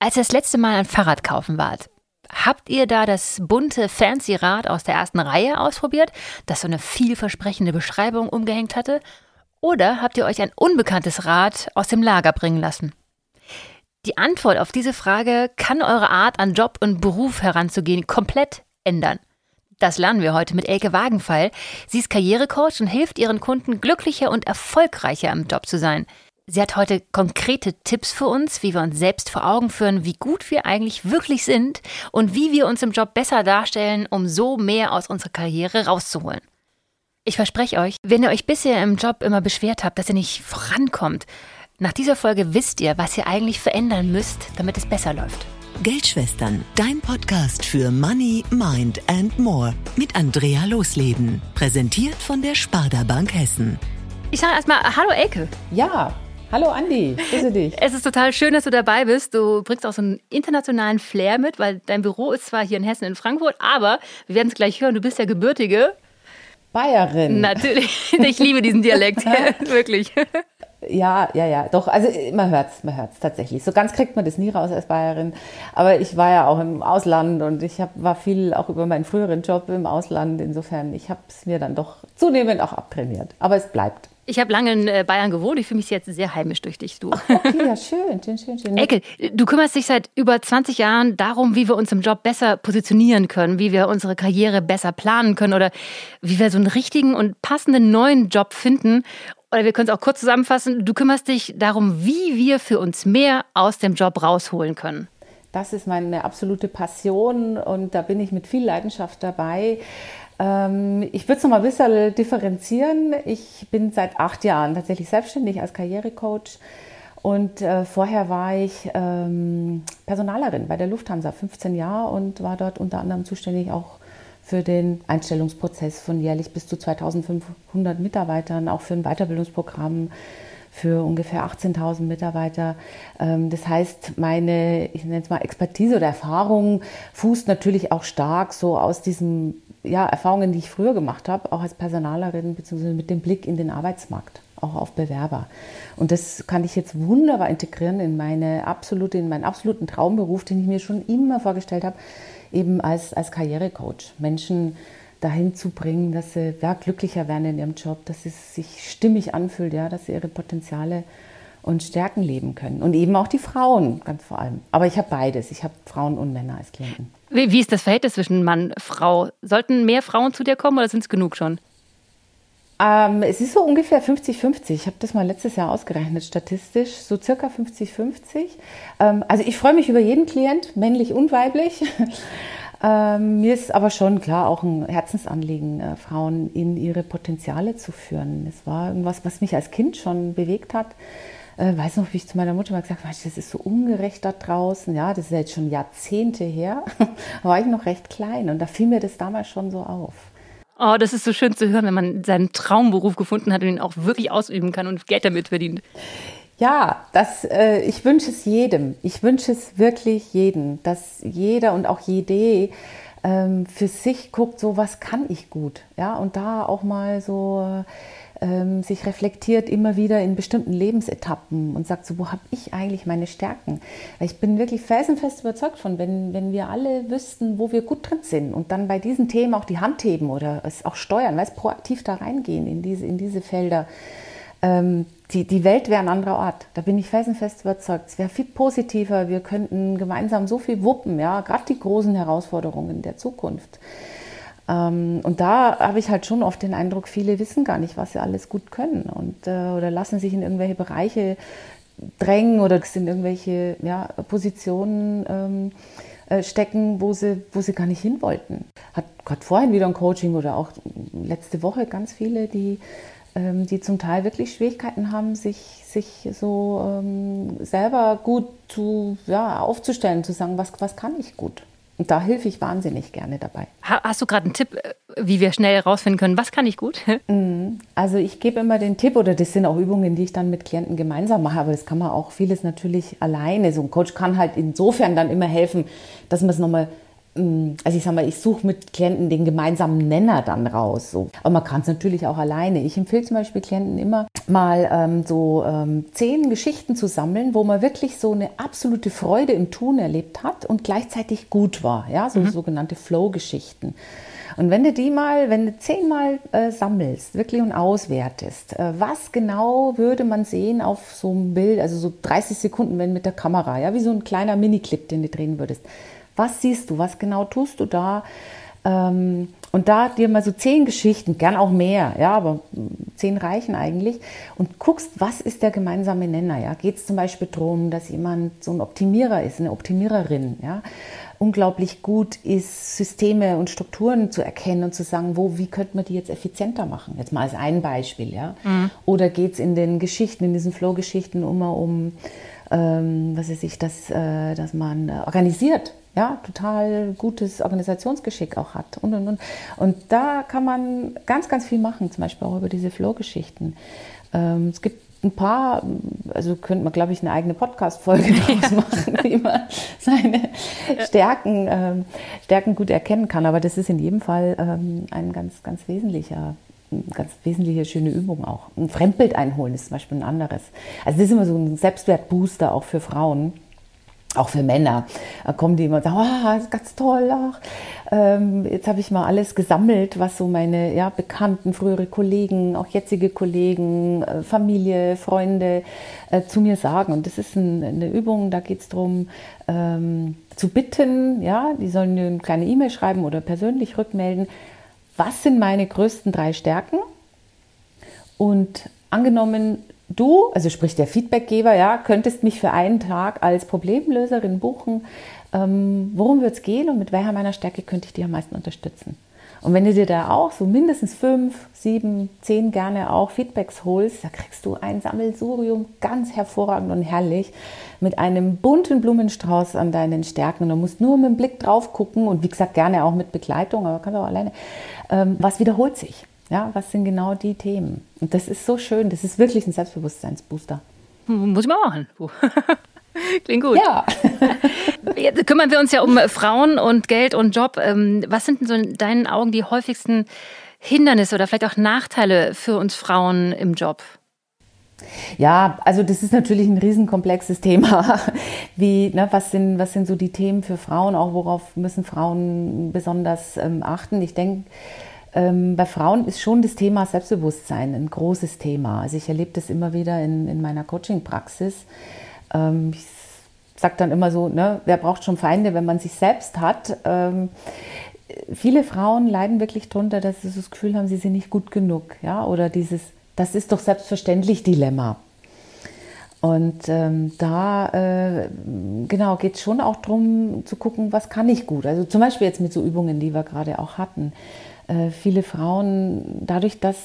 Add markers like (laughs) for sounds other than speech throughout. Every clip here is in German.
Als ihr das letzte Mal ein Fahrrad kaufen wart, habt ihr da das bunte Fancy Rad aus der ersten Reihe ausprobiert, das so eine vielversprechende Beschreibung umgehängt hatte? Oder habt ihr euch ein unbekanntes Rad aus dem Lager bringen lassen? Die Antwort auf diese Frage kann eure Art an Job und Beruf heranzugehen komplett ändern. Das lernen wir heute mit Elke Wagenfall. Sie ist Karrierecoach und hilft ihren Kunden glücklicher und erfolgreicher im Job zu sein. Sie hat heute konkrete Tipps für uns, wie wir uns selbst vor Augen führen, wie gut wir eigentlich wirklich sind und wie wir uns im Job besser darstellen, um so mehr aus unserer Karriere rauszuholen. Ich verspreche euch, wenn ihr euch bisher im Job immer beschwert habt, dass ihr nicht vorankommt, nach dieser Folge wisst ihr, was ihr eigentlich verändern müsst, damit es besser läuft. Geldschwestern, dein Podcast für Money, Mind and More mit Andrea Losleben. Präsentiert von der Sparda Bank Hessen. Ich sage erstmal Hallo Elke. Ja, Hallo Andi, grüße dich. Es ist total schön, dass du dabei bist. Du bringst auch so einen internationalen Flair mit, weil dein Büro ist zwar hier in Hessen in Frankfurt, aber wir werden es gleich hören, du bist ja gebürtige Bayerin. Natürlich. (laughs) Ich liebe diesen Dialekt, (laughs) (laughs) wirklich. Ja, ja, ja, doch. Also man hört's, man hört's tatsächlich. So ganz kriegt man das nie raus als Bayerin. Aber ich war ja auch im Ausland und ich hab, war viel auch über meinen früheren Job im Ausland. Insofern, ich habe es mir dann doch zunehmend auch abtrainiert. Aber es bleibt. Ich habe lange in äh, Bayern gewohnt. Ich fühle mich jetzt sehr heimisch durch dich, du. Okay, (laughs) ja, schön, schön, schön, schön. Ecke, du kümmerst dich seit über 20 Jahren darum, wie wir uns im Job besser positionieren können, wie wir unsere Karriere besser planen können oder wie wir so einen richtigen und passenden neuen Job finden. Oder wir können es auch kurz zusammenfassen. Du kümmerst dich darum, wie wir für uns mehr aus dem Job rausholen können. Das ist meine absolute Passion und da bin ich mit viel Leidenschaft dabei. Ähm, ich würde es noch mal ein bisschen differenzieren. Ich bin seit acht Jahren tatsächlich selbstständig als Karrierecoach. Und äh, vorher war ich ähm, Personalerin bei der Lufthansa, 15 Jahre und war dort unter anderem zuständig auch für den Einstellungsprozess von jährlich bis zu 2500 Mitarbeitern, auch für ein Weiterbildungsprogramm für ungefähr 18.000 Mitarbeiter. Ähm, das heißt, meine, ich nenne es mal Expertise oder Erfahrung fußt natürlich auch stark so aus diesen ja, Erfahrungen, die ich früher gemacht habe, auch als Personalerin, beziehungsweise mit dem Blick in den Arbeitsmarkt, auch auf Bewerber. Und das kann ich jetzt wunderbar integrieren in meine absolute, in meinen absoluten Traumberuf, den ich mir schon immer vorgestellt habe, eben als, als Karrierecoach. Menschen dahin zu bringen, dass sie ja, glücklicher werden in ihrem Job, dass es sich stimmig anfühlt, ja, dass sie ihre Potenziale und Stärken leben können. Und eben auch die Frauen, ganz vor allem. Aber ich habe beides. Ich habe Frauen und Männer als Klienten. Wie, wie ist das Verhältnis zwischen Mann und Frau? Sollten mehr Frauen zu dir kommen oder sind es genug schon? Ähm, es ist so ungefähr 50-50. Ich habe das mal letztes Jahr ausgerechnet, statistisch, so circa 50-50. Ähm, also ich freue mich über jeden Klient, männlich und weiblich. (laughs) ähm, mir ist aber schon klar auch ein Herzensanliegen, äh, Frauen in ihre Potenziale zu führen. Es war irgendwas, was mich als Kind schon bewegt hat äh, weiß noch, wie ich zu meiner Mutter mal gesagt habe, das ist so ungerecht da draußen. Ja, das ist jetzt schon Jahrzehnte her. da (laughs) war ich noch recht klein und da fiel mir das damals schon so auf. Oh, das ist so schön zu hören, wenn man seinen Traumberuf gefunden hat und ihn auch wirklich ausüben kann und Geld damit verdient. Ja, das, äh, ich wünsche es jedem. Ich wünsche es wirklich jedem, dass jeder und auch jede ähm, für sich guckt, so was kann ich gut. Ja, und da auch mal so ähm, sich reflektiert immer wieder in bestimmten Lebensetappen und sagt so, wo habe ich eigentlich meine Stärken? Weil ich bin wirklich felsenfest überzeugt von, wenn, wenn wir alle wüssten, wo wir gut drin sind und dann bei diesen Themen auch die Hand heben oder es auch steuern, weil es proaktiv da reingehen in diese, in diese Felder, ähm, die, die Welt wäre ein anderer Ort. Da bin ich felsenfest überzeugt. Es wäre viel positiver. Wir könnten gemeinsam so viel wuppen, ja, gerade die großen Herausforderungen der Zukunft. Ähm, und da habe ich halt schon oft den Eindruck, viele wissen gar nicht, was sie alles gut können und äh, oder lassen sich in irgendwelche Bereiche drängen oder sind irgendwelche ja, Positionen ähm, äh, stecken, wo sie, wo sie gar nicht hin wollten. Hat gerade vorhin wieder ein Coaching oder auch letzte Woche ganz viele, die, ähm, die zum Teil wirklich Schwierigkeiten haben, sich, sich so ähm, selber gut zu, ja, aufzustellen, zu sagen, was, was kann ich gut. Und da helfe ich wahnsinnig gerne dabei. Hast du gerade einen Tipp, äh, wie wir schnell herausfinden können, was kann ich gut? (laughs) Mhm. Also ich gebe immer den Tipp, oder das sind auch Übungen, die ich dann mit Klienten gemeinsam mache, aber das kann man auch vieles natürlich alleine. So ein Coach kann halt insofern dann immer helfen, dass man es nochmal also ich sag mal, ich suche mit Klienten den gemeinsamen Nenner dann raus. So. Aber man kann es natürlich auch alleine. Ich empfehle zum Beispiel Klienten immer mal ähm, so ähm, zehn Geschichten zu sammeln, wo man wirklich so eine absolute Freude im Tun erlebt hat und gleichzeitig gut war. Ja, so mhm. sogenannte Flow-Geschichten. Und wenn du die mal, wenn du zehnmal äh, sammelst, wirklich und auswertest, äh, was genau würde man sehen auf so einem Bild, also so 30 Sekunden, wenn mit der Kamera, ja, wie so ein kleiner Miniclip, den du drehen würdest. Was siehst du? Was genau tust du da? Ähm, und da dir mal so zehn Geschichten, gern auch mehr, ja, aber zehn reichen eigentlich, und guckst, was ist der gemeinsame Nenner, ja? Geht es zum Beispiel darum, dass jemand so ein Optimierer ist, eine Optimiererin, ja? Unglaublich gut ist, Systeme und Strukturen zu erkennen und zu sagen, wo, wie könnte man die jetzt effizienter machen? Jetzt mal als ein Beispiel, ja? Mhm. Oder geht es in den Geschichten, in diesen Flow-Geschichten immer um, ähm, was weiß ich, dass, äh, dass man organisiert, ja, total gutes Organisationsgeschick auch hat und und und. Und da kann man ganz, ganz viel machen, zum Beispiel auch über diese Flow-Geschichten. Ähm, es gibt ein paar, also könnte man, glaube ich, eine eigene Podcast-Folge (laughs) daraus machen, wie man seine Stärken, ähm, Stärken gut erkennen kann. Aber das ist in jedem Fall ähm, ein ganz, ganz wesentlicher ganz wesentliche schöne Übung auch. Ein Fremdbild einholen ist zum Beispiel ein anderes. Also das ist immer so ein Selbstwertbooster auch für Frauen auch für Männer da kommen die immer und sagen, oh, das ist ganz toll. Ach, ähm, jetzt habe ich mal alles gesammelt, was so meine ja, Bekannten, frühere Kollegen, auch jetzige Kollegen, äh, Familie, Freunde äh, zu mir sagen. Und das ist ein, eine Übung, da geht es darum, ähm, zu bitten, ja, die sollen eine kleine E-Mail schreiben oder persönlich rückmelden, was sind meine größten drei Stärken? Und angenommen, du, also sprich der Feedbackgeber, ja, könntest mich für einen Tag als Problemlöserin buchen. Ähm, worum wird es gehen und mit welcher meiner Stärke könnte ich dich am meisten unterstützen? Und wenn du dir da auch so mindestens fünf, sieben, zehn gerne auch Feedbacks holst, da kriegst du ein Sammelsurium ganz hervorragend und herrlich mit einem bunten Blumenstrauß an deinen Stärken. du musst nur mit dem Blick drauf gucken und wie gesagt gerne auch mit Begleitung, aber kannst auch alleine. Ähm, was wiederholt sich? Ja, was sind genau die Themen? Und das ist so schön, das ist wirklich ein Selbstbewusstseinsbooster. Muss ich mal machen. (laughs) Klingt gut. Ja. (laughs) Jetzt kümmern wir uns ja um Frauen und Geld und Job. Ähm, was sind denn so in deinen Augen die häufigsten Hindernisse oder vielleicht auch Nachteile für uns Frauen im Job? Ja, also das ist natürlich ein riesenkomplexes (laughs) Thema. Wie, ne, was, sind, was sind so die Themen für Frauen? Auch worauf müssen Frauen besonders ähm, achten? Ich denke, ähm, bei Frauen ist schon das Thema Selbstbewusstsein ein großes Thema. Also ich erlebe das immer wieder in, in meiner Coaching-Praxis. Ähm, ich sage dann immer so, ne, wer braucht schon Feinde, wenn man sich selbst hat? Ähm, viele Frauen leiden wirklich darunter, dass sie das Gefühl haben, sie sind nicht gut genug. Ja? Oder dieses, das ist doch selbstverständlich Dilemma. Und ähm, da äh, genau geht es schon auch darum zu gucken, was kann ich gut. Also zum Beispiel jetzt mit so Übungen, die wir gerade auch hatten. Äh, viele Frauen, dadurch, dass,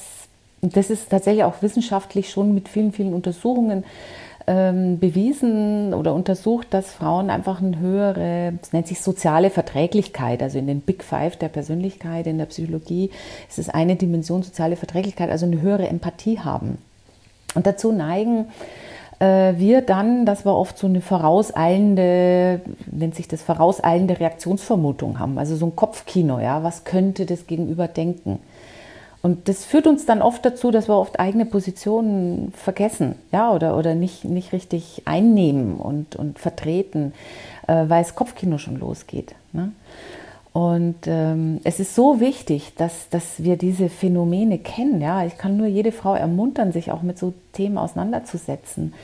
das ist tatsächlich auch wissenschaftlich schon mit vielen, vielen Untersuchungen ähm, bewiesen oder untersucht, dass Frauen einfach eine höhere, es nennt sich soziale Verträglichkeit, also in den Big Five der Persönlichkeit, in der Psychologie ist es eine Dimension soziale Verträglichkeit, also eine höhere Empathie haben. Und dazu neigen, wir dann, dass wir oft so eine vorauseilende, nennt sich das vorauseilende Reaktionsvermutung haben, also so ein Kopfkino, ja, was könnte das Gegenüber denken? Und das führt uns dann oft dazu, dass wir oft eigene Positionen vergessen, ja, oder, oder nicht, nicht richtig einnehmen und, und vertreten, äh, weil das Kopfkino schon losgeht. Ne? Und ähm, es ist so wichtig, dass, dass wir diese Phänomene kennen. Ja, ich kann nur jede Frau ermuntern, sich auch mit so Themen auseinanderzusetzen,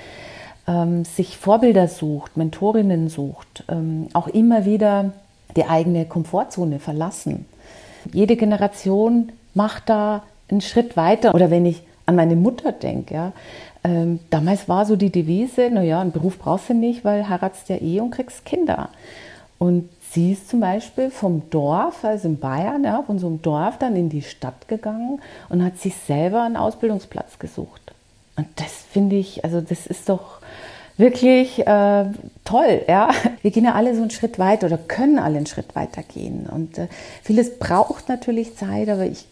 ähm, sich Vorbilder sucht, Mentorinnen sucht, ähm, auch immer wieder die eigene Komfortzone verlassen. Jede Generation macht da einen Schritt weiter. Oder wenn ich an meine Mutter denke, ja, ähm, damals war so die Devise, naja, einen Beruf brauchst du nicht, weil heiratst ja eh und kriegst Kinder. Und Sie ist zum Beispiel vom Dorf, also in Bayern, ja, von so einem Dorf dann in die Stadt gegangen und hat sich selber einen Ausbildungsplatz gesucht. Und das finde ich, also das ist doch wirklich äh, toll, ja. Wir gehen ja alle so einen Schritt weiter oder können alle einen Schritt weiter gehen. Und äh, vieles braucht natürlich Zeit, aber ich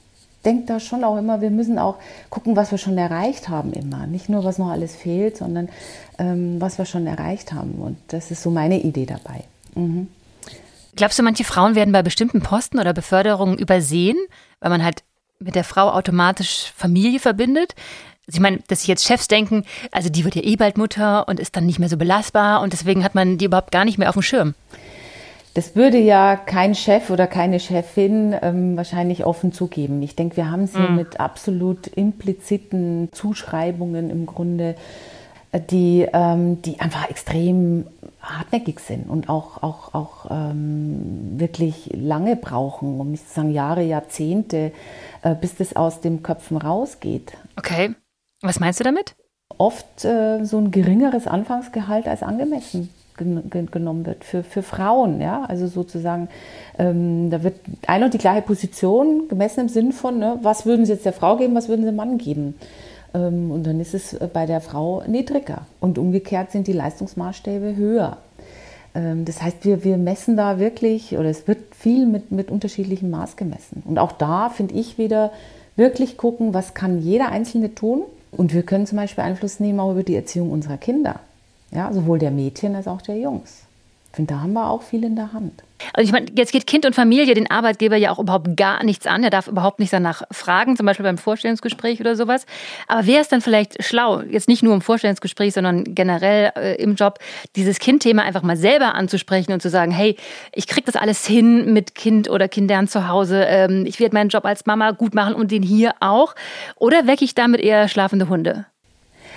denke da schon auch immer, wir müssen auch gucken, was wir schon erreicht haben immer. Nicht nur, was noch alles fehlt, sondern ähm, was wir schon erreicht haben. Und das ist so meine Idee dabei. Mhm. Glaubst du, manche Frauen werden bei bestimmten Posten oder Beförderungen übersehen, weil man halt mit der Frau automatisch Familie verbindet? Also ich meine, dass sich jetzt Chefs denken, also die wird ja eh bald Mutter und ist dann nicht mehr so belastbar und deswegen hat man die überhaupt gar nicht mehr auf dem Schirm. Das würde ja kein Chef oder keine Chefin ähm, wahrscheinlich offen zugeben. Ich denke, wir haben es hier mm. mit absolut impliziten Zuschreibungen im Grunde, die, ähm, die einfach extrem hartnäckig sind und auch, auch, auch ähm, wirklich lange brauchen, um nicht zu sagen Jahre, Jahrzehnte, äh, bis das aus den Köpfen rausgeht. Okay. Was meinst du damit? Oft äh, so ein geringeres Anfangsgehalt als angemessen genommen wird für, für Frauen. Ja? Also sozusagen, ähm, da wird eine und die gleiche Position gemessen im Sinn von, ne, was würden sie jetzt der Frau geben, was würden sie dem Mann geben. Ähm, und dann ist es äh, bei der Frau niedriger. Und umgekehrt sind die Leistungsmaßstäbe höher. Ähm, das heißt, wir, wir messen da wirklich, oder es wird viel mit, mit unterschiedlichem Maß gemessen. Und auch da finde ich wieder wirklich gucken, was kann jeder Einzelne tun. Und wir können zum Beispiel Einfluss nehmen auch über die Erziehung unserer Kinder. Ja, sowohl der Mädchen als auch der Jungs. Ich finde, da haben wir auch viel in der Hand. Also ich meine, jetzt geht Kind und Familie den Arbeitgeber ja auch überhaupt gar nichts an. Er darf überhaupt nicht danach fragen, zum Beispiel beim Vorstellungsgespräch oder sowas. Aber wäre es dann vielleicht schlau, jetzt nicht nur im Vorstellungsgespräch, sondern generell äh, im Job, dieses Kindthema einfach mal selber anzusprechen und zu sagen, hey, ich kriege das alles hin mit Kind oder Kindern zu Hause. Ähm, ich werde meinen Job als Mama gut machen und den hier auch. Oder wecke ich damit eher schlafende Hunde?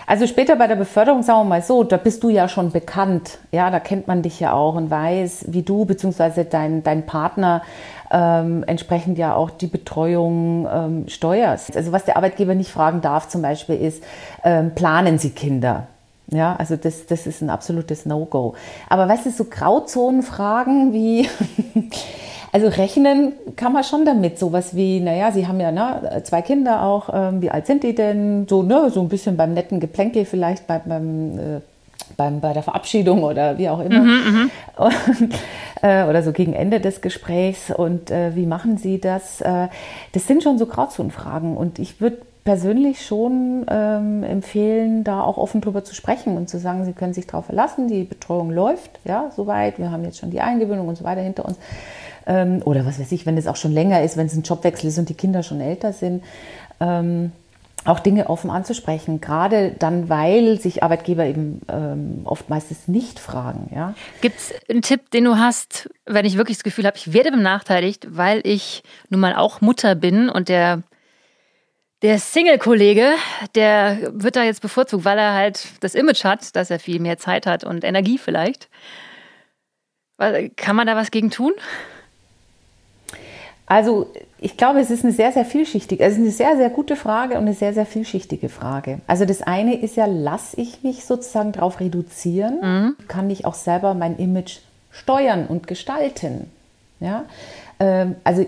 Also später bei der Beförderung, sagen wir mal so, da bist du ja schon bekannt. Ja, da kennt man dich ja auch und weiß, wie du bzw. dein, dein Partner ähm, entsprechend ja auch die Betreuung ähm, steuerst. Also was der Arbeitgeber nicht fragen darf zum Beispiel ist, ähm, planen Sie Kinder? Ja, also das, das ist ein absolutes No-Go. Aber weißt du, so Grauzonenfragen wie (laughs) Also rechnen kann man schon damit. Sowas wie, naja, Sie haben ja ne, zwei Kinder auch. Ähm, wie alt sind die denn? So, ne, so ein bisschen beim netten Geplänkel vielleicht bei, beim, äh, beim, bei der Verabschiedung oder wie auch immer. Mhm, mhm. und, äh, oder so gegen Ende des Gesprächs. Und äh, wie machen Sie das? Äh, das sind schon so Grauzonenfragen. Und ich würde persönlich schon ähm, empfehlen, da auch offen drüber zu sprechen und zu sagen, Sie können sich darauf verlassen, die Betreuung läuft, ja, soweit, wir haben jetzt schon die Eingewöhnung und so weiter hinter uns ähm, oder was weiß ich, wenn es auch schon länger ist, wenn es ein Jobwechsel ist und die Kinder schon älter sind. Ähm, auch Dinge offen anzusprechen, gerade dann, weil sich Arbeitgeber eben ähm, oft meistens nicht fragen. Ja? Gibt es einen Tipp, den du hast, wenn ich wirklich das Gefühl habe, ich werde benachteiligt, weil ich nun mal auch Mutter bin und der, der Single-Kollege, der wird da jetzt bevorzugt, weil er halt das Image hat, dass er viel mehr Zeit hat und Energie vielleicht. Kann man da was gegen tun? Also ich glaube, es ist eine sehr, sehr vielschichtige, es ist eine sehr, sehr gute Frage und eine sehr, sehr vielschichtige Frage. Also das eine ist ja, lasse ich mich sozusagen darauf reduzieren? Mhm. Kann ich auch selber mein Image steuern und gestalten? Ja, ähm, also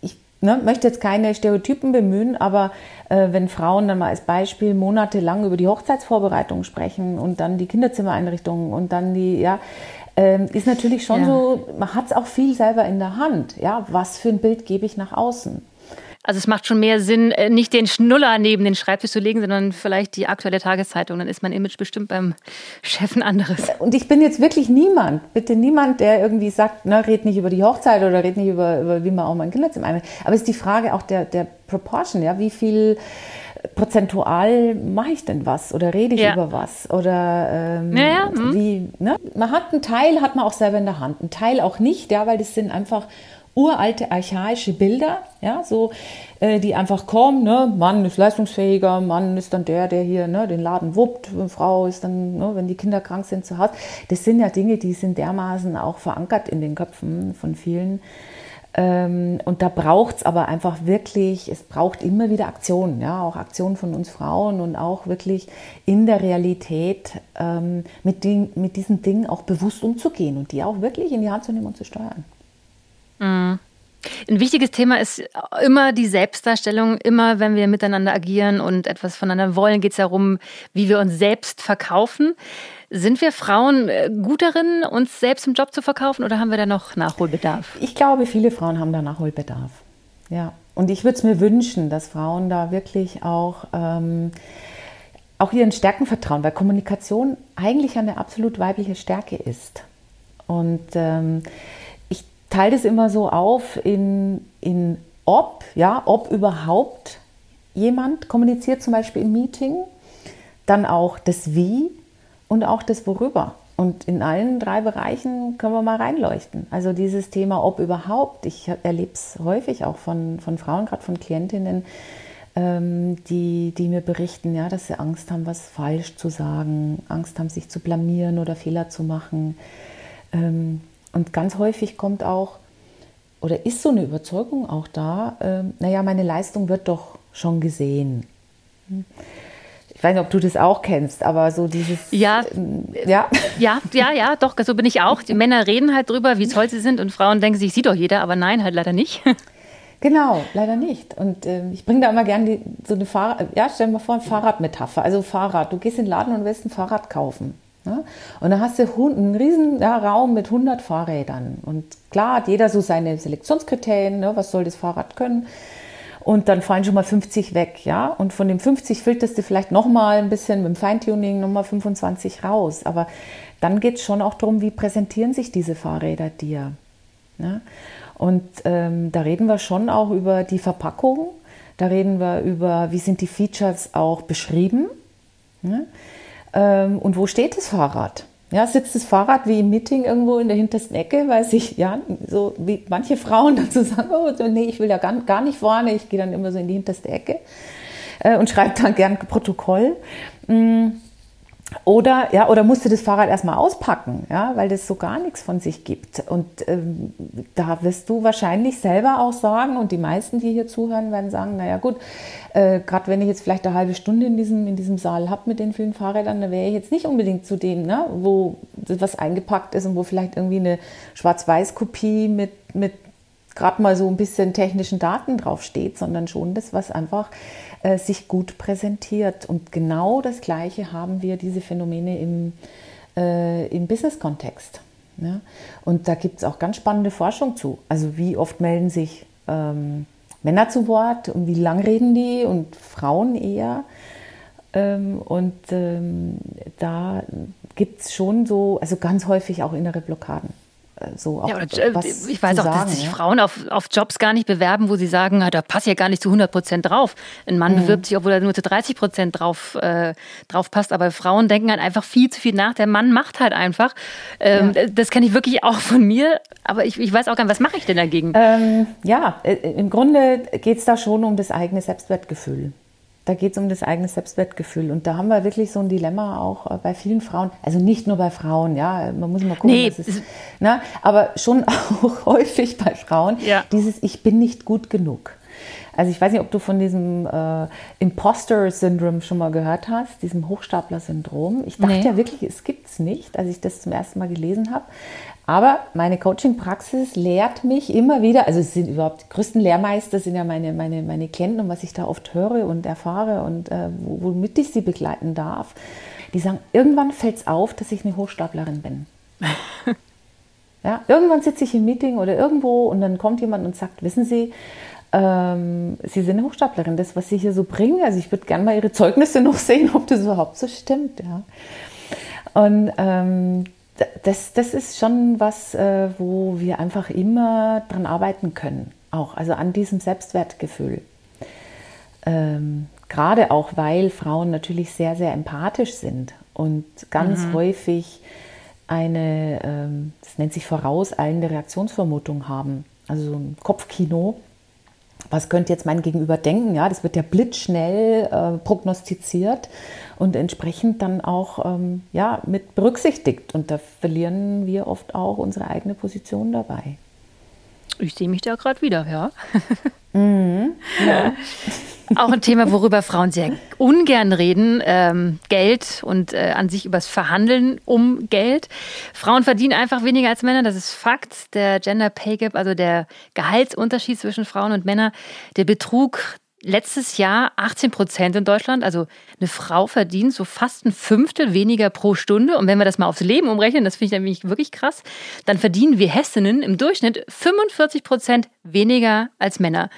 ich ne, möchte jetzt keine Stereotypen bemühen, aber äh, wenn Frauen dann mal als Beispiel monatelang über die Hochzeitsvorbereitung sprechen und dann die Kinderzimmereinrichtungen und dann die, ja, ähm, ist natürlich schon ja. so, man hat es auch viel selber in der Hand. Ja, was für ein Bild gebe ich nach außen? Also es macht schon mehr Sinn, äh, nicht den Schnuller neben den Schreibtisch zu legen, sondern vielleicht die aktuelle Tageszeitung. Dann ist mein Image bestimmt beim (laughs) Chef ein anderes. Und ich bin jetzt wirklich niemand, bitte niemand, der irgendwie sagt, ne, red nicht über die Hochzeit oder red nicht über, über wie man auch mein Kinderzimmer einrichtet. Aber es ist die Frage auch der, der Proportion, ja, wie viel prozentual mache ich denn was oder rede ich ja. über was oder ähm, ja, ja. Mhm. wie ne? man hat einen Teil hat man auch selber in der Hand einen Teil auch nicht ja weil das sind einfach uralte archaische Bilder ja so äh, die einfach kommen ne Mann ist leistungsfähiger Mann ist dann der der hier ne den Laden wuppt Frau ist dann ne, wenn die Kinder krank sind zu Hause das sind ja Dinge die sind dermaßen auch verankert in den Köpfen von vielen und da braucht es aber einfach wirklich, es braucht immer wieder Aktionen, ja, auch Aktionen von uns Frauen und auch wirklich in der Realität ähm, mit, den, mit diesen Dingen auch bewusst umzugehen und die auch wirklich in die Hand zu nehmen und zu steuern. Mhm. Ein wichtiges Thema ist immer die Selbstdarstellung. Immer, wenn wir miteinander agieren und etwas voneinander wollen, geht es darum, wie wir uns selbst verkaufen. Sind wir Frauen äh, gut darin, uns selbst im Job zu verkaufen oder haben wir da noch Nachholbedarf? Ich glaube, viele Frauen haben da Nachholbedarf. Ja. Und ich würde es mir wünschen, dass Frauen da wirklich auch, ähm, auch ihren Stärken vertrauen, weil Kommunikation eigentlich eine absolut weibliche Stärke ist. Und ähm, ich teile das immer so auf in, in ob, ja, ob überhaupt jemand kommuniziert, zum Beispiel im Meeting, dann auch das Wie und auch das Worüber. Und in allen drei Bereichen können wir mal reinleuchten. Also dieses Thema, ob überhaupt, ich erlebe es häufig auch von, von Frauen, gerade von Klientinnen, ähm, die, die mir berichten, ja, dass sie Angst haben, was falsch zu sagen, Angst haben, sich zu blamieren oder Fehler zu machen. Ähm, und ganz häufig kommt auch, oder ist so eine Überzeugung auch da, ähm, naja, meine Leistung wird doch schon gesehen. Hm weiß nicht, ob du das auch kennst, aber so dieses. Ja, äh, ja, (laughs) ja, ja, ja, doch, so bin ich auch. Die Männer reden halt drüber, wie toll sie sind und Frauen denken sich, sieht doch jeder, aber nein, halt leider nicht. (laughs) Genau, leider nicht. Und äh, ich bringe da immer gerne so eine Fahrrad, ja, stell dir mal vor, eine Fahrradmetapher. Also Fahrrad, du gehst in den Laden und willst ein Fahrrad kaufen. Ne? Und dann hast du einen riesen ja, Raum mit 100 Fahrrädern. Und klar hat jeder so seine Selektionskriterien, ne? was soll das Fahrrad können und dann fallen schon mal 50 weg, ja. Und von dem 50 filterst du vielleicht nochmal ein bisschen mit dem Feintuning nochmal 25 raus. Aber dann geht es schon auch darum, wie präsentieren sich diese Fahrräder dir. Ne? Und ähm, da reden wir schon auch über die Verpackung, da reden wir über, wie sind die Features auch beschrieben ne? ähm, und wo steht das Fahrrad. Ja, sitzt das Fahrrad wie im Meeting irgendwo in der hintersten Ecke, weil sich, ja, so wie manche Frauen (laughs) dazu sagen, oh, nee, ich will ja gar, gar nicht vorne, ich gehe dann immer so in die hinterste Ecke äh, und schreibe dann gern Protokoll. Mm. Oder, ja, oder musste das Fahrrad erstmal auspacken, ja, weil das so gar nichts von sich gibt. Und ähm, da wirst du wahrscheinlich selber auch sagen, und die meisten, die hier zuhören, werden sagen, naja gut, äh, gerade wenn ich jetzt vielleicht eine halbe Stunde in diesem, in diesem Saal habe mit den vielen Fahrrädern, dann wäre ich jetzt nicht unbedingt zu dem, ne, wo was eingepackt ist und wo vielleicht irgendwie eine Schwarz-Weiß-Kopie mit, mit gerade mal so ein bisschen technischen Daten draufsteht, sondern schon das, was einfach äh, sich gut präsentiert. Und genau das Gleiche haben wir diese Phänomene im, äh, im Business-Kontext. Ja? Und da gibt es auch ganz spannende Forschung zu. Also wie oft melden sich ähm, Männer zu Wort und wie lang reden die und Frauen eher. Ähm, und ähm, da gibt es schon so, also ganz häufig auch innere Blockaden so auch ja, äh, Ich weiß auch, sagen, dass sich ja? Frauen auf, auf Jobs gar nicht bewerben, wo sie sagen, da passt ja gar nicht zu 100 Prozent drauf. Ein Mann mhm. bewirbt sich, obwohl er nur zu 30 Prozent drauf, äh, drauf passt. Aber Frauen denken halt einfach viel zu viel nach. Der Mann macht halt einfach. Ähm, ja. Das kenne ich wirklich auch von mir. Aber ich, ich weiß auch gar nicht, was mache ich denn dagegen? Ähm, ja, äh, im Grunde geht es da schon um das eigene Selbstwertgefühl. Da geht es um das eigene Selbstwertgefühl. Und da haben wir wirklich so ein Dilemma auch äh, bei vielen Frauen. Also nicht nur bei Frauen, ja. Man muss mal gucken, nee. was es, na, aber schon (laughs) auch häufig bei Frauen. Ja. Dieses Ich bin nicht gut genug. Also ich weiß nicht, ob du von diesem äh, Imposter-Syndrom schon mal gehört hast, diesem Hochstapler-Syndrom. Ich dachte nee. ja wirklich, es gibt es nicht, als ich das zum ersten Mal gelesen habe. Aber meine Coaching-Praxis lehrt mich immer wieder, also es sind überhaupt die größten Lehrmeister sind ja meine, meine, meine Klienten und was ich da oft höre und erfahre und äh, womit ich sie begleiten darf. Die sagen, irgendwann fällt es auf, dass ich eine Hochstaplerin bin. (laughs) ja, irgendwann sitze ich im Meeting oder irgendwo und dann kommt jemand und sagt, wissen Sie, ähm, Sie sind eine Hochstaplerin, das, was Sie hier so bringen, also ich würde gerne mal Ihre Zeugnisse noch sehen, ob das überhaupt so stimmt. Ja. Und ähm, das, das ist schon was, äh, wo wir einfach immer dran arbeiten können, auch also an diesem Selbstwertgefühl. Ähm, Gerade auch, weil Frauen natürlich sehr, sehr empathisch sind und ganz mhm. häufig eine, ähm, das nennt sich vorauseilende Reaktionsvermutung haben, also so ein Kopfkino. Was könnte jetzt mein Gegenüber denken? Ja, das wird ja blitzschnell äh, prognostiziert und entsprechend dann auch ähm, ja, mit berücksichtigt. Und da verlieren wir oft auch unsere eigene Position dabei. Ich sehe mich da gerade wieder, ja. (laughs) Mhm, ja. (laughs) Auch ein Thema, worüber Frauen sehr ungern reden, ähm, Geld und äh, an sich übers Verhandeln um Geld. Frauen verdienen einfach weniger als Männer, das ist Fakt. Der Gender Pay Gap, also der Gehaltsunterschied zwischen Frauen und Männern, der betrug letztes Jahr 18 Prozent in Deutschland. Also eine Frau verdient so fast ein Fünftel weniger pro Stunde. Und wenn wir das mal aufs Leben umrechnen, das finde ich nämlich wirklich krass, dann verdienen wir Hessinnen im Durchschnitt 45 Prozent weniger als Männer.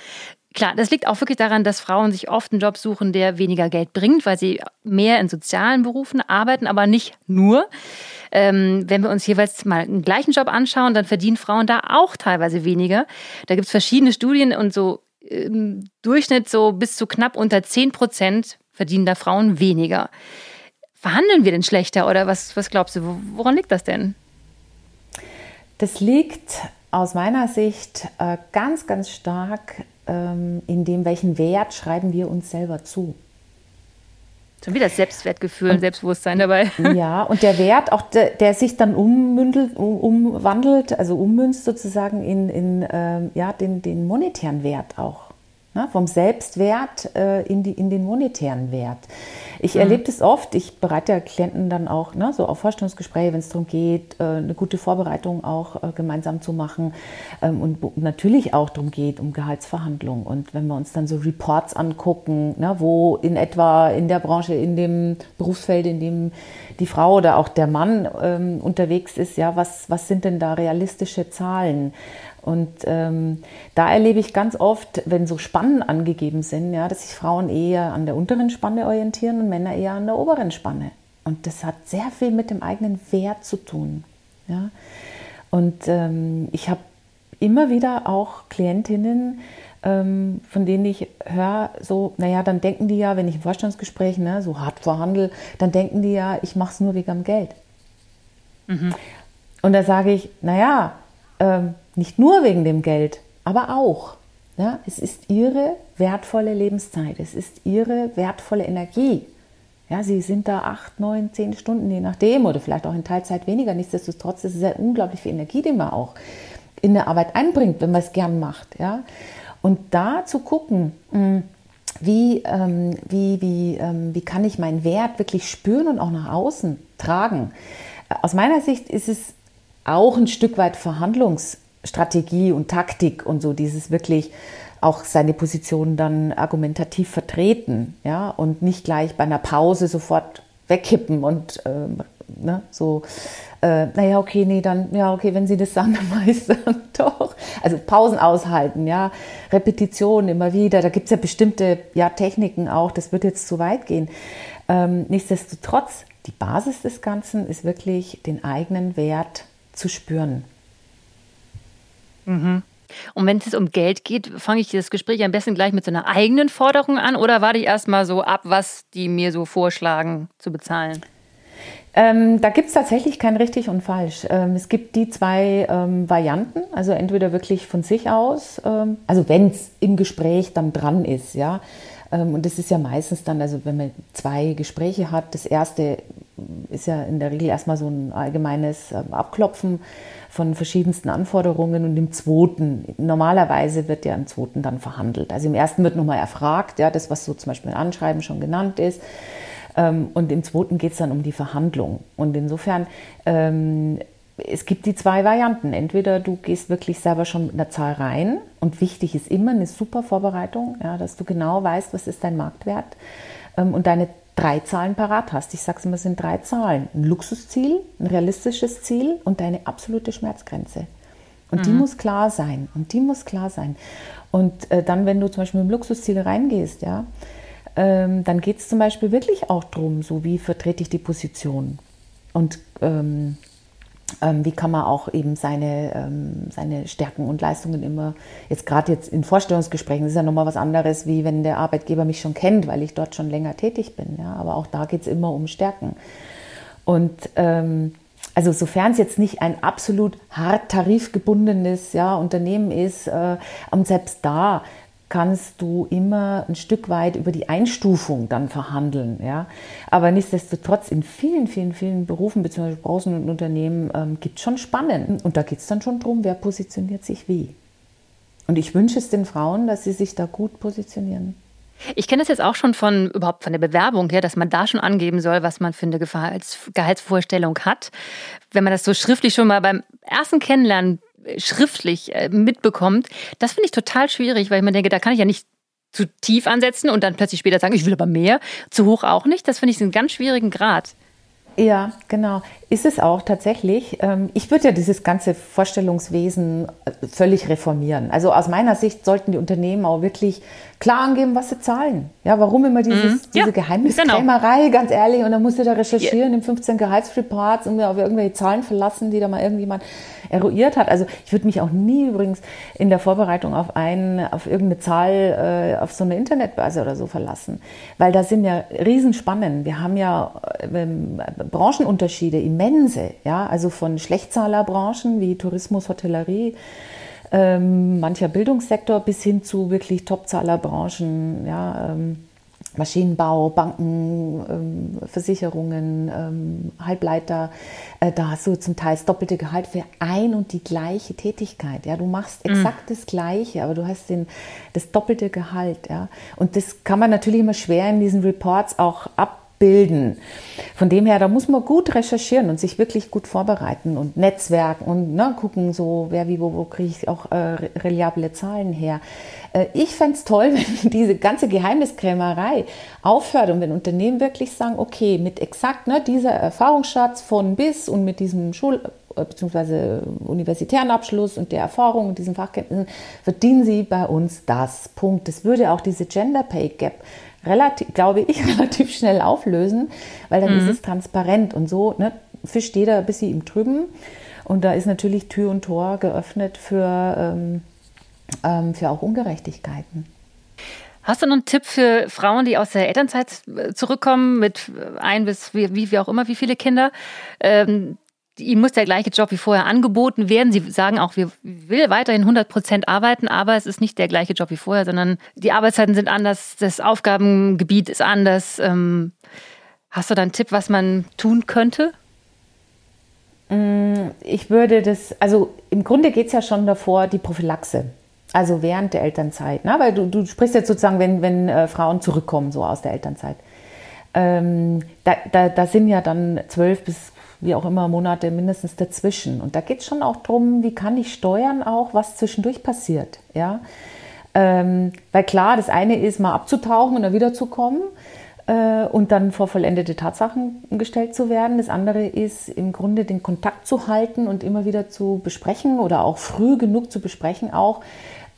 Klar, das liegt auch wirklich daran, dass Frauen sich oft einen Job suchen, der weniger Geld bringt, weil sie mehr in sozialen Berufen arbeiten, aber nicht nur. Ähm, wenn wir uns jeweils mal einen gleichen Job anschauen, dann verdienen Frauen da auch teilweise weniger. Da gibt es verschiedene Studien und so im Durchschnitt so bis zu knapp unter 10 Prozent verdienen da Frauen weniger. Verhandeln wir denn schlechter oder was, was glaubst du, woran liegt das denn? Das liegt aus meiner Sicht äh, ganz, ganz stark ähm, in dem, welchen Wert schreiben wir uns selber zu. Schon wieder das Selbstwertgefühl und Selbstbewusstsein dabei. (laughs) Ja, und der Wert, auch der, der sich dann ummündelt, um, umwandelt, also ummünzt sozusagen in, in ähm, ja, den, den monetären Wert auch. Ne? Vom Selbstwert äh, in, die, in den monetären Wert. Ich mhm. erlebe das oft, ich bereite ja Klienten dann auch ne, so auf Vorstellungsgespräche, wenn es darum geht, äh, eine gute Vorbereitung auch äh, gemeinsam zu machen ähm, und natürlich auch darum geht, um Gehaltsverhandlungen. Und wenn wir uns dann so Reports angucken, ne, wo in etwa in der Branche, in dem Berufsfeld, in dem die Frau oder auch der Mann ähm, unterwegs ist, ja, was, was sind denn da realistische Zahlen? Und ähm, da erlebe ich ganz oft, wenn so Spannen angegeben sind, ja, dass sich Frauen eher an der unteren Spanne orientieren und Männer eher an der oberen Spanne. Und das hat sehr viel mit dem eigenen Wert zu tun. Ja. Und ähm, ich habe immer wieder auch Klientinnen, ähm, von denen ich höre, so, naja, dann denken die ja, wenn ich im Vorstandsgespräch ne, so hart verhandle, dann denken die ja, ich mache es nur wegen dem Geld. Mhm. Und da sage ich, naja, ähm, nicht nur wegen dem Geld, aber auch. Ja, es ist ihre wertvolle Lebenszeit, es ist ihre wertvolle Energie. Ja, sie sind da acht, neun, zehn Stunden, je nachdem, oder vielleicht auch in Teilzeit weniger. Nichtsdestotrotz ist es ja unglaublich viel Energie, die man auch in der Arbeit einbringt, wenn man es gern macht. Ja? Und da zu gucken, hm, wie, ähm, wie, wie, ähm, wie kann ich meinen Wert wirklich spüren und auch nach außen tragen. Aus meiner Sicht ist es auch ein Stück weit Verhandlungs- Strategie und Taktik und so dieses wirklich auch seine Position dann argumentativ vertreten, ja, und nicht gleich bei einer Pause sofort wegkippen und ähm, ne, so, äh, naja, okay, nee, dann, ja, okay, wenn Sie das sagen, (laughs) dann ich dann doch. Also Pausen aushalten, ja, Repetition immer wieder, da gibt es ja bestimmte ja, Techniken auch, das wird jetzt zu weit gehen. Ähm, nichtsdestotrotz, die Basis des Ganzen ist wirklich den eigenen Wert zu spüren. Mhm. Und wenn es um Geld geht, fange ich das Gespräch am besten gleich mit so einer eigenen Forderung an oder warte ich erstmal so ab, was die mir so vorschlagen zu bezahlen? Ähm, da gibt es tatsächlich kein richtig und falsch. Ähm, es gibt die zwei ähm, Varianten, also entweder wirklich von sich aus, ähm, also wenn es im Gespräch dann dran ist, ja. Ähm, und das ist ja meistens dann, also wenn man zwei Gespräche hat, das erste ist ja in der Regel erstmal so ein allgemeines ähm, Abklopfen von verschiedensten Anforderungen und im zweiten, normalerweise wird ja im zweiten dann verhandelt. Also im ersten wird nochmal erfragt, ja, das, was so zum Beispiel im Anschreiben schon genannt ist. Ähm, und im zweiten geht es dann um die Verhandlung. Und insofern, ähm, es gibt die zwei Varianten. Entweder du gehst wirklich selber schon mit einer Zahl rein und wichtig ist immer eine super Vorbereitung, ja, dass du genau weißt, was ist dein Marktwert ähm, und deine drei Zahlen parat hast. Ich sage es immer, es sind drei Zahlen. Ein Luxusziel, ein realistisches Ziel und deine absolute Schmerzgrenze. Und mhm. die muss klar sein. Und die muss klar sein. Und äh, dann, wenn du zum Beispiel mit dem Luxusziel reingehst, ja, ähm, dann geht es zum Beispiel wirklich auch darum, so wie vertrete ich die Position. Und ähm, wie kann man auch eben seine, ähm, seine Stärken und Leistungen immer, jetzt gerade jetzt in Vorstellungsgesprächen, das ist ja nochmal was anderes, wie wenn der Arbeitgeber mich schon kennt, weil ich dort schon länger tätig bin. Ja? Aber auch da geht es immer um Stärken. Und ähm, also sofern es jetzt nicht ein absolut hart tarifgebundenes ja, Unternehmen ist, äh, und selbst da kannst du immer ein Stück weit über die Einstufung dann verhandeln. Ja? Aber nichtsdestotrotz in vielen, vielen, vielen Berufen bzw. Branchen und Unternehmen ähm, gibt es schon Spannen. Und da geht es dann schon darum, wer positioniert sich wie. Und ich wünsche es den Frauen, dass sie sich da gut positionieren. Ich kenne das jetzt auch schon von überhaupt von der Bewerbung her, dass man da schon angeben soll, was man für eine Gehalts Gehaltsvorstellung hat. Wenn man das so schriftlich schon mal beim ersten Kennenlernen schriftlich äh, mitbekommt, das finde ich total schwierig, weil ich mir denke, da kann ich ja nicht zu tief ansetzen und dann plötzlich später sagen, ich will aber mehr, zu hoch auch nicht. Das finde ich einen ganz schwierigen Grad. Ja, genau. Ist es auch tatsächlich. Ähm, ich würde ja dieses ganze Vorstellungswesen äh, völlig reformieren. Also aus meiner Sicht sollten die Unternehmen auch wirklich klar angeben, was sie zahlen. Ja, warum immer dieses, mhm. diese ja, Geheimniskrämerei, genau. ganz ehrlich, und dann musst du da recherchieren ja. in 15 Gehaltsreports und mir auf irgendwelche Zahlen verlassen, die da mal irgendjemand eruiert hat. Also ich würde mich auch nie übrigens in der Vorbereitung auf einen, auf irgendeine Zahl, äh, auf so eine Internetbörse oder so verlassen. Weil da sind ja Riesenspannen. Wir haben ja äh, Branchenunterschiede, immense, ja, also von Schlechtzahlerbranchen wie Tourismus, Hotellerie, ähm, mancher Bildungssektor bis hin zu wirklich Topzahlerbranchen, ja, ähm, Maschinenbau, Banken, ähm, Versicherungen, ähm, Halbleiter, äh, da hast du zum Teil das doppelte Gehalt für ein und die gleiche Tätigkeit. Ja, du machst mhm. exakt mm. das Gleiche, aber du hast den, das doppelte Gehalt. Ja, und das kann man natürlich immer schwer in diesen Reports auch ab bilden. Von dem her, da muss man gut recherchieren und sich wirklich gut vorbereiten und Netzwerken und ne, gucken, so wer wie wo, wo kriege ich auch äh, reliable Zahlen her. Äh, ich fände es toll, (laughs) wenn diese ganze Geheimniskrämerei aufhört und wenn Unternehmen wirklich sagen, okay, mit exakt ne, dieser Erfahrungsschatz von bis und mit diesem Schul- äh, bzw. universitären Abschluss und der Erfahrung und diesen Fachkenntnissen verdienen sie bei uns das. Punkt. Das würde auch diese Gender Pay Gap relativ, glaube ich, (laughs) relativ schnell auflösen, weil dann mhm. ist es transparent und so ne, fischt jeder ein bisschen im Trüben. Und da ist natürlich Tür und Tor geöffnet für, ähm, ähm, für auch Ungerechtigkeiten. Hast du noch einen Tipp für Frauen, die aus der Elternzeit äh, zurückkommen, mit ein bis wie, wie auch immer, wie viele Kinder, ähm, ihm muss der gleiche Job wie vorher angeboten werden. Sie sagen auch, wir will weiterhin 100 Prozent arbeiten, aber es ist nicht der gleiche Job wie vorher, sondern die Arbeitszeiten sind anders, das Aufgabengebiet ist anders. Ähm, hast du da einen Tipp, was man tun könnte? Mm, ich würde das, also im Grunde geht es ja schon davor, die Prophylaxe. Also während der Elternzeit. Ne? Weil du, du sprichst jetzt sozusagen, wenn, wenn äh, Frauen zurückkommen, so aus der Elternzeit. Ähm, da, da, da sind ja dann zwölf bis wie auch immer Monate mindestens dazwischen. Und da geht es schon auch darum, wie kann ich steuern auch, was zwischendurch passiert. Ja? Ähm, weil klar, das eine ist mal abzutauchen und dann wiederzukommen äh, und dann vor vollendete Tatsachen gestellt zu werden. Das andere ist im Grunde den Kontakt zu halten und immer wieder zu besprechen oder auch früh genug zu besprechen, auch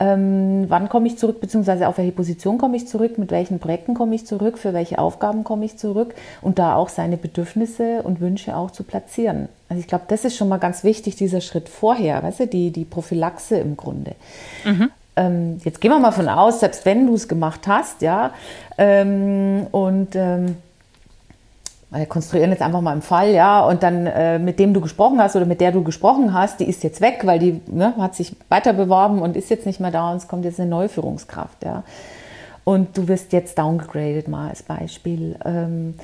ähm, wann komme ich zurück, beziehungsweise auf welche Position komme ich zurück, mit welchen Projekten komme ich zurück, für welche Aufgaben komme ich zurück und da auch seine Bedürfnisse und Wünsche auch zu platzieren. Also ich glaube, das ist schon mal ganz wichtig, dieser Schritt vorher, weißt du, die, die Prophylaxe im Grunde. Mhm ähm, jetzt gehen wir mal von aus, selbst wenn du es gemacht hast, ja, ähm, und ähm, wir konstruieren jetzt einfach mal einen Fall, ja, und dann äh, mit dem du gesprochen hast oder mit der du gesprochen hast, die ist jetzt weg, weil die ne, hat sich weiter beworben und ist jetzt nicht mehr da und es kommt jetzt eine neue Führungskraft, ja. Und du wirst jetzt downgegradet mal als Beispiel. Ähm,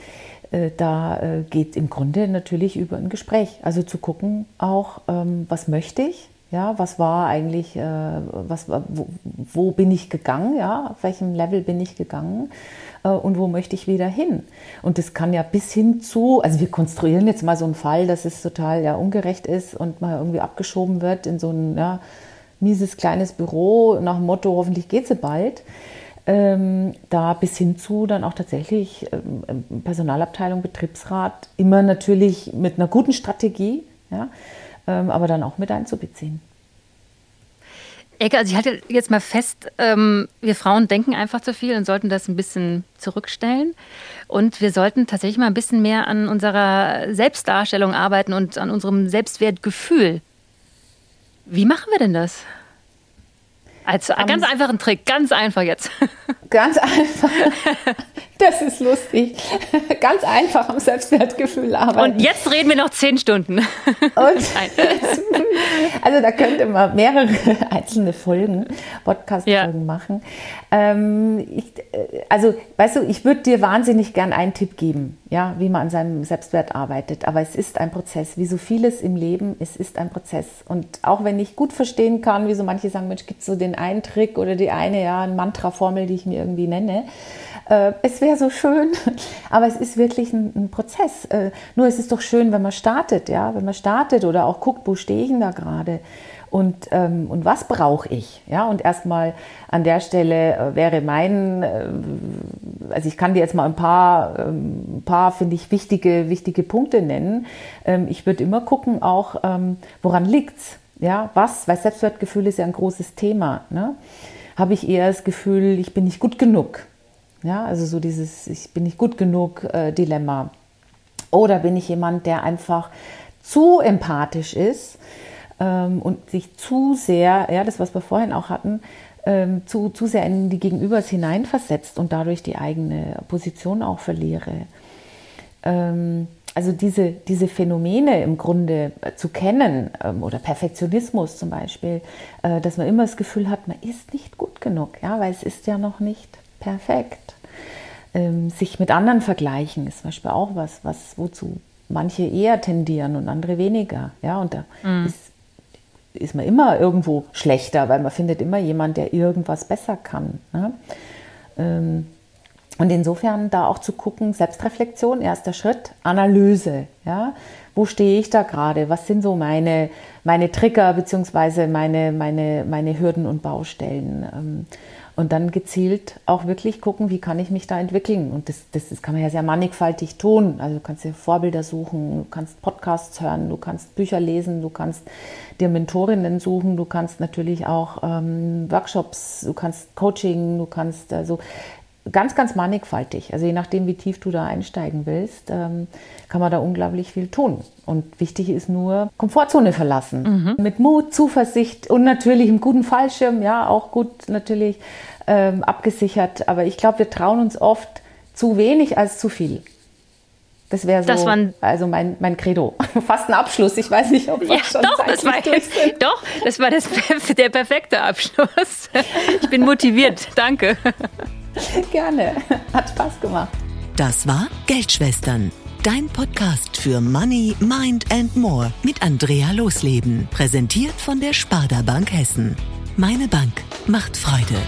äh, da äh, geht im Grunde natürlich über ein Gespräch. Also zu gucken auch, ähm, was möchte ich, ja, was war eigentlich, äh, was, wo, wo bin ich gegangen, ja, auf welchem Level bin ich gegangen äh, und wo möchte ich wieder hin? Und das kann ja bis hin zu, also wir konstruieren jetzt mal so einen Fall, dass es total ja ungerecht ist und mal irgendwie abgeschoben wird in so ein ja, mieses kleines Büro nach dem Motto, hoffentlich geht sie bald. Ähm, da bis hin zu dann auch tatsächlich ähm, Personalabteilung, Betriebsrat, immer natürlich mit einer guten Strategie, ja, aber dann auch mit einzubeziehen. Ecke, also ich halte jetzt mal fest, ähm, wir Frauen denken einfach zu viel und sollten das ein bisschen zurückstellen. Und wir sollten tatsächlich mal ein bisschen mehr an unserer Selbstdarstellung arbeiten und an unserem Selbstwertgefühl. Wie machen wir denn das? Als um, ganz einfachen Trick, ganz einfach jetzt. Ganz einfach. (laughs) Das ist lustig. (laughs) Ganz einfach am Selbstwertgefühl arbeiten. Und jetzt reden wir noch zehn Stunden. (laughs) Und, (laughs) also da könnte man mehrere einzelne Folgen, Podcast-Folgen ja. machen. Ähm, ich, äh, also, weißt du, ich würde dir wahnsinnig gern einen Tipp geben, ja, wie man an seinem Selbstwert arbeitet. Aber es ist ein Prozess, wie so vieles im Leben, es ist ein Prozess. Und auch wenn ich gut verstehen kann, wie so manche sagen, Mensch, gibt es so den einen Trick oder die eine, ja, eine Mantra-Formel, die ich mir irgendwie nenne. Äh, es wäre so schön, (laughs) aber es ist wirklich ein, ein Prozess. Äh, nur es ist doch schön, wenn man startet, ja, wenn man startet oder auch guckt, wo stehe ich denn da gerade und, ähm, und was brauche ich? Ja, und erstmal an der Stelle äh, wäre mein, äh, also ich kann dir jetzt mal ein paar, ähm, ein paar finde ich, wichtige, wichtige Punkte nennen. Ähm, ich würde immer gucken auch, ähm, woran liegt's? Ja, was? Weil Selbstwertgefühl ist ja ein großes Thema. Ne? Habe ich eher das Gefühl, ich bin nicht gut genug? Ja, also so dieses, ich bin nicht gut genug äh, Dilemma. Oder bin ich jemand, der einfach zu empathisch ist ähm, und sich zu sehr, ja, das was wir vorhin auch hatten, ähm, zu, zu sehr in die Gegenübers hineinversetzt und dadurch die eigene Position auch verliere. Ähm, also diese, diese Phänomene im Grunde äh, zu kennen ähm, oder Perfektionismus zum Beispiel, äh, dass man immer das Gefühl hat, man ist nicht gut genug, ja, weil es ist ja noch nicht perfekt. Ähm, sich mit anderen vergleichen ist zum Beispiel auch was, was wozu manche eher tendieren und andere weniger, ja, und da mhm. ist ist man immer irgendwo schlechter, weil man findet immer jemand, der irgendwas besser kann. Ne? Ähm, und insofern da auch zu gucken, Selbstreflexion, erster Schritt, Analyse. Ja? Wo stehe ich da gerade? Was sind so meine, meine Trigger bzw. Meine, meine, meine Hürden und Baustellen? Ähm, und dann gezielt auch wirklich gucken, wie kann ich mich da entwickeln. Und das, das, das kann man ja sehr mannigfaltig tun. Also du kannst dir Vorbilder suchen, du kannst Podcasts hören, du kannst Bücher lesen, du kannst dir Mentorinnen suchen, du kannst natürlich auch ähm, Workshops, du kannst Coaching, du kannst also ganz, ganz mannigfaltig. Also je nachdem, wie tief du da einsteigen willst, ähm, kann man da unglaublich viel tun. Und wichtig ist nur Komfortzone verlassen. Mhm. Mit Mut, Zuversicht und natürlich einem guten Fallschirm, ja, auch gut natürlich ähm, abgesichert. Aber ich glaube, wir trauen uns oft zu wenig als zu viel. Das wäre so das also mein, mein Credo. (laughs) Fast ein Abschluss. Ich weiß nicht, ob wir ja, schon doch, das war, (laughs) Doch, das war das, (laughs) der perfekte Abschluss. Ich bin motiviert. Danke. (laughs) Gerne. Hat Spaß gemacht. Das war Geldschwestern. Dein Podcast für Money, Mind and More mit Andrea Losleben. Präsentiert von der Sparda Bank Hessen. Meine Bank macht Freude.